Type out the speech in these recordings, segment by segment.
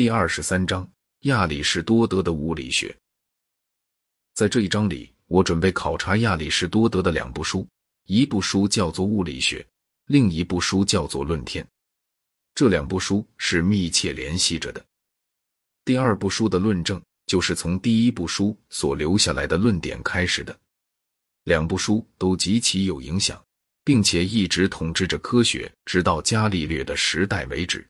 第二十三章亚里士多德的物理学。在这一章里，我准备考察亚里士多德的两部书，一部书叫做《物理学》，另一部书叫做《论天》。这两部书是密切联系着的。第二部书的论证就是从第一部书所留下来的论点开始的。两部书都极其有影响，并且一直统治着科学，直到伽利略的时代为止。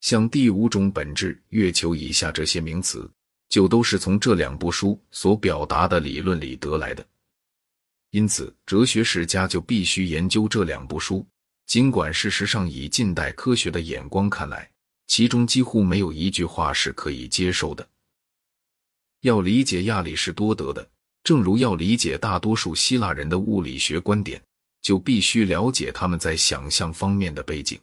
像第五种本质、月球以下这些名词，就都是从这两部书所表达的理论里得来的。因此，哲学史家就必须研究这两部书。尽管事实上，以近代科学的眼光看来，其中几乎没有一句话是可以接受的。要理解亚里士多德的。正如要理解大多数希腊人的物理学观点，就必须了解他们在想象方面的背景。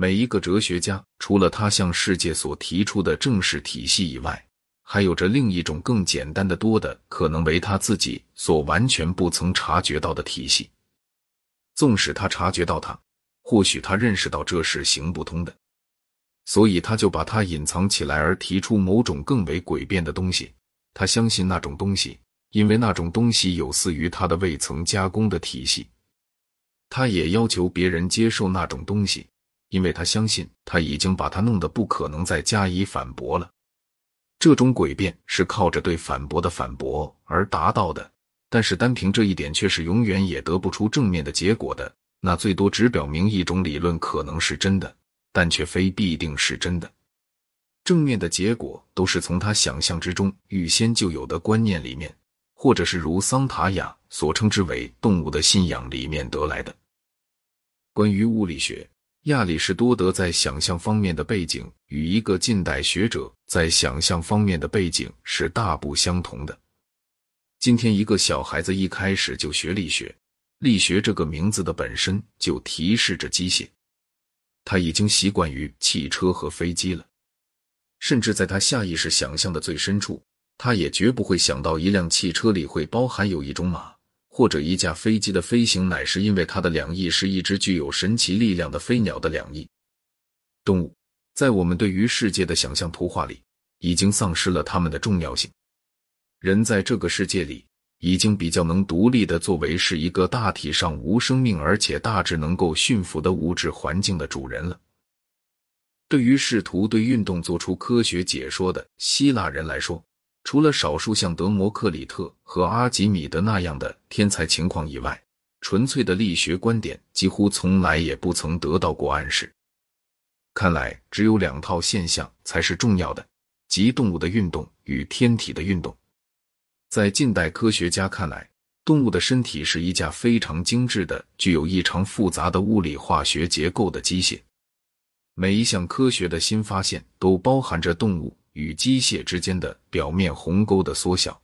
每一个哲学家，除了他向世界所提出的正式体系以外，还有着另一种更简单的多的，可能为他自己所完全不曾察觉到的体系。纵使他察觉到它，或许他认识到这是行不通的，所以他就把它隐藏起来，而提出某种更为诡辩的东西。他相信那种东西，因为那种东西有似于他的未曾加工的体系。他也要求别人接受那种东西，因为他相信他已经把他弄得不可能再加以反驳了。这种诡辩是靠着对反驳的反驳而达到的，但是单凭这一点却是永远也得不出正面的结果的。那最多只表明一种理论可能是真的，但却非必定是真的。正面的结果都是从他想象之中预先就有的观念里面，或者是如桑塔亚所称之为动物的信仰里面得来的。关于物理学，亚里士多德在想象方面的背景与一个近代学者在想象方面的背景是大不相同的。今天一个小孩子一开始就学力学，力学这个名字的本身就提示着机械，他已经习惯于汽车和飞机了。甚至在他下意识想象的最深处，他也绝不会想到一辆汽车里会包含有一种马，或者一架飞机的飞行乃是因为它的两翼是一只具有神奇力量的飞鸟的两翼。动物在我们对于世界的想象图画里，已经丧失了它们的重要性。人在这个世界里，已经比较能独立的作为是一个大体上无生命，而且大致能够驯服的物质环境的主人了。对于试图对运动做出科学解说的希腊人来说，除了少数像德谟克里特和阿基米德那样的天才情况以外，纯粹的力学观点几乎从来也不曾得到过暗示。看来，只有两套现象才是重要的，即动物的运动与天体的运动。在近代科学家看来，动物的身体是一架非常精致的、具有异常复杂的物理化学结构的机械。每一项科学的新发现都包含着动物与机械之间的表面鸿沟的缩小，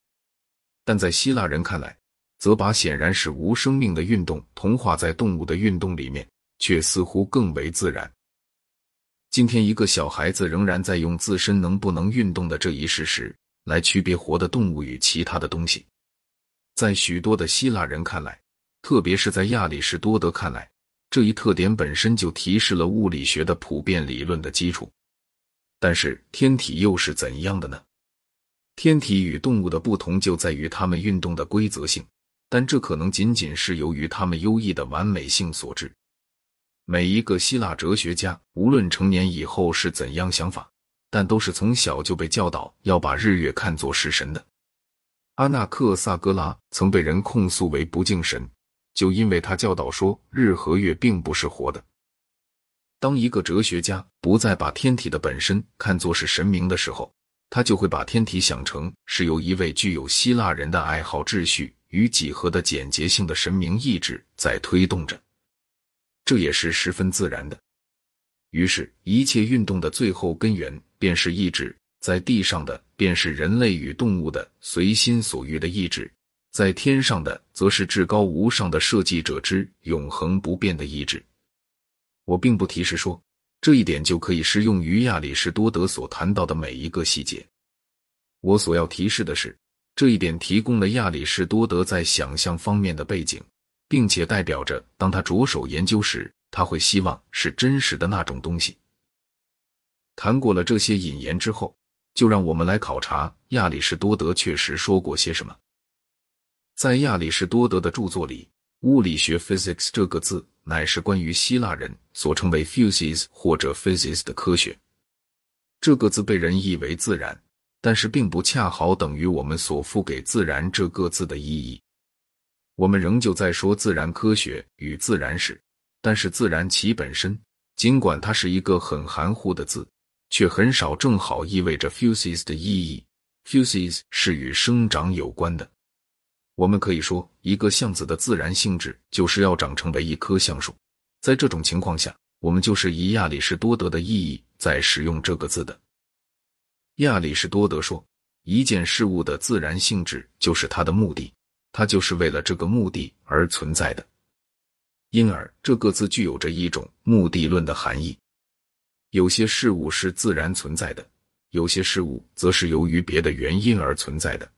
但在希腊人看来，则把显然是无生命的运动同化在动物的运动里面，却似乎更为自然。今天，一个小孩子仍然在用自身能不能运动的这一事实来区别活的动物与其他的东西。在许多的希腊人看来，特别是在亚里士多德看来。这一特点本身就提示了物理学的普遍理论的基础，但是天体又是怎样的呢？天体与动物的不同就在于它们运动的规则性，但这可能仅仅是由于它们优异的完美性所致。每一个希腊哲学家，无论成年以后是怎样想法，但都是从小就被教导要把日月看作是神的。阿纳克萨格拉曾被人控诉为不敬神。就因为他教导说，日和月并不是活的。当一个哲学家不再把天体的本身看作是神明的时候，他就会把天体想成是由一位具有希腊人的爱好秩序与几何的简洁性的神明意志在推动着。这也是十分自然的。于是，一切运动的最后根源便是意志，在地上的便是人类与动物的随心所欲的意志。在天上的，则是至高无上的设计者之永恒不变的意志。我并不提示说这一点就可以适用于亚里士多德所谈到的每一个细节。我所要提示的是，这一点提供了亚里士多德在想象方面的背景，并且代表着当他着手研究时，他会希望是真实的那种东西。谈过了这些引言之后，就让我们来考察亚里士多德确实说过些什么。在亚里士多德的著作里，“物理学 （physics）” 这个字乃是关于希腊人所称为 “physis” 或者 “physis” 的科学。这个字被人译为“自然”，但是并不恰好等于我们所赋给“自然”这个字的意义。我们仍旧在说自然科学与自然史，但是“自然”其本身，尽管它是一个很含糊的字。却很少正好意味着 fuses 的意义。fuses 是与生长有关的。我们可以说，一个橡子的自然性质就是要长成为一棵橡树。在这种情况下，我们就是以亚里士多德的意义在使用这个字的。亚里士多德说，一件事物的自然性质就是它的目的，它就是为了这个目的而存在的。因而，这个字具有着一种目的论的含义。有些事物是自然存在的，有些事物则是由于别的原因而存在的。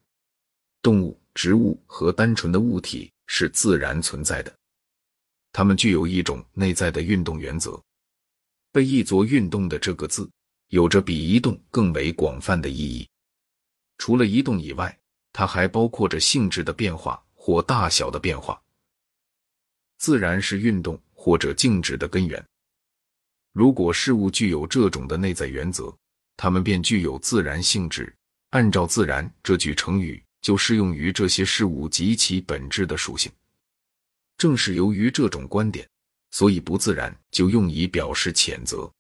动物、植物和单纯的物体是自然存在的，它们具有一种内在的运动原则。被译作“运动”的这个字，有着比“移动”更为广泛的意义。除了移动以外，它还包括着性质的变化或大小的变化。自然是运动或者静止的根源。如果事物具有这种的内在原则，它们便具有自然性质。按照“自然”这句成语，就适用于这些事物及其本质的属性。正是由于这种观点，所以“不自然”就用以表示谴责。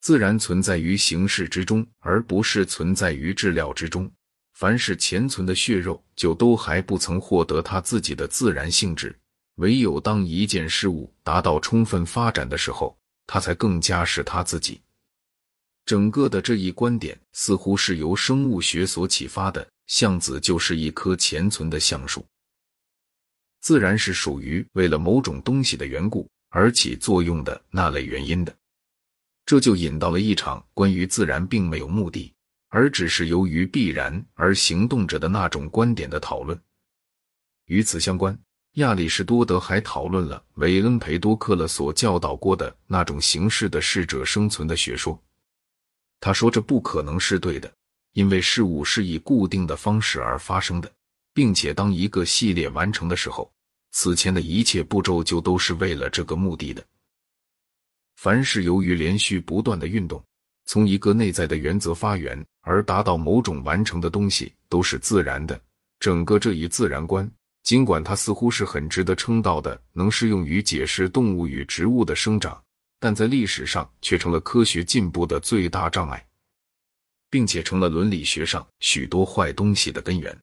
自然存在于形式之中，而不是存在于质料之中。凡是潜存的血肉，就都还不曾获得它自己的自然性质。唯有当一件事物达到充分发展的时候，他才更加是他自己。整个的这一观点似乎是由生物学所启发的。橡子就是一棵潜存的橡树，自然是属于为了某种东西的缘故而起作用的那类原因的。这就引到了一场关于自然并没有目的，而只是由于必然而行动着的那种观点的讨论。与此相关。亚里士多德还讨论了韦恩培多克勒所教导过的那种形式的适者生存的学说。他说这不可能是对的，因为事物是以固定的方式而发生的，并且当一个系列完成的时候，此前的一切步骤就都是为了这个目的的。凡是由于连续不断的运动，从一个内在的原则发源而达到某种完成的东西，都是自然的。整个这一自然观。尽管它似乎是很值得称道的，能适用于解释动物与植物的生长，但在历史上却成了科学进步的最大障碍，并且成了伦理学上许多坏东西的根源。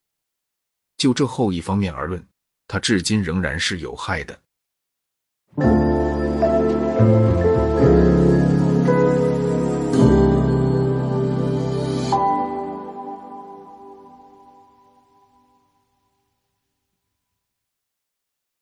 就这后一方面而论，它至今仍然是有害的。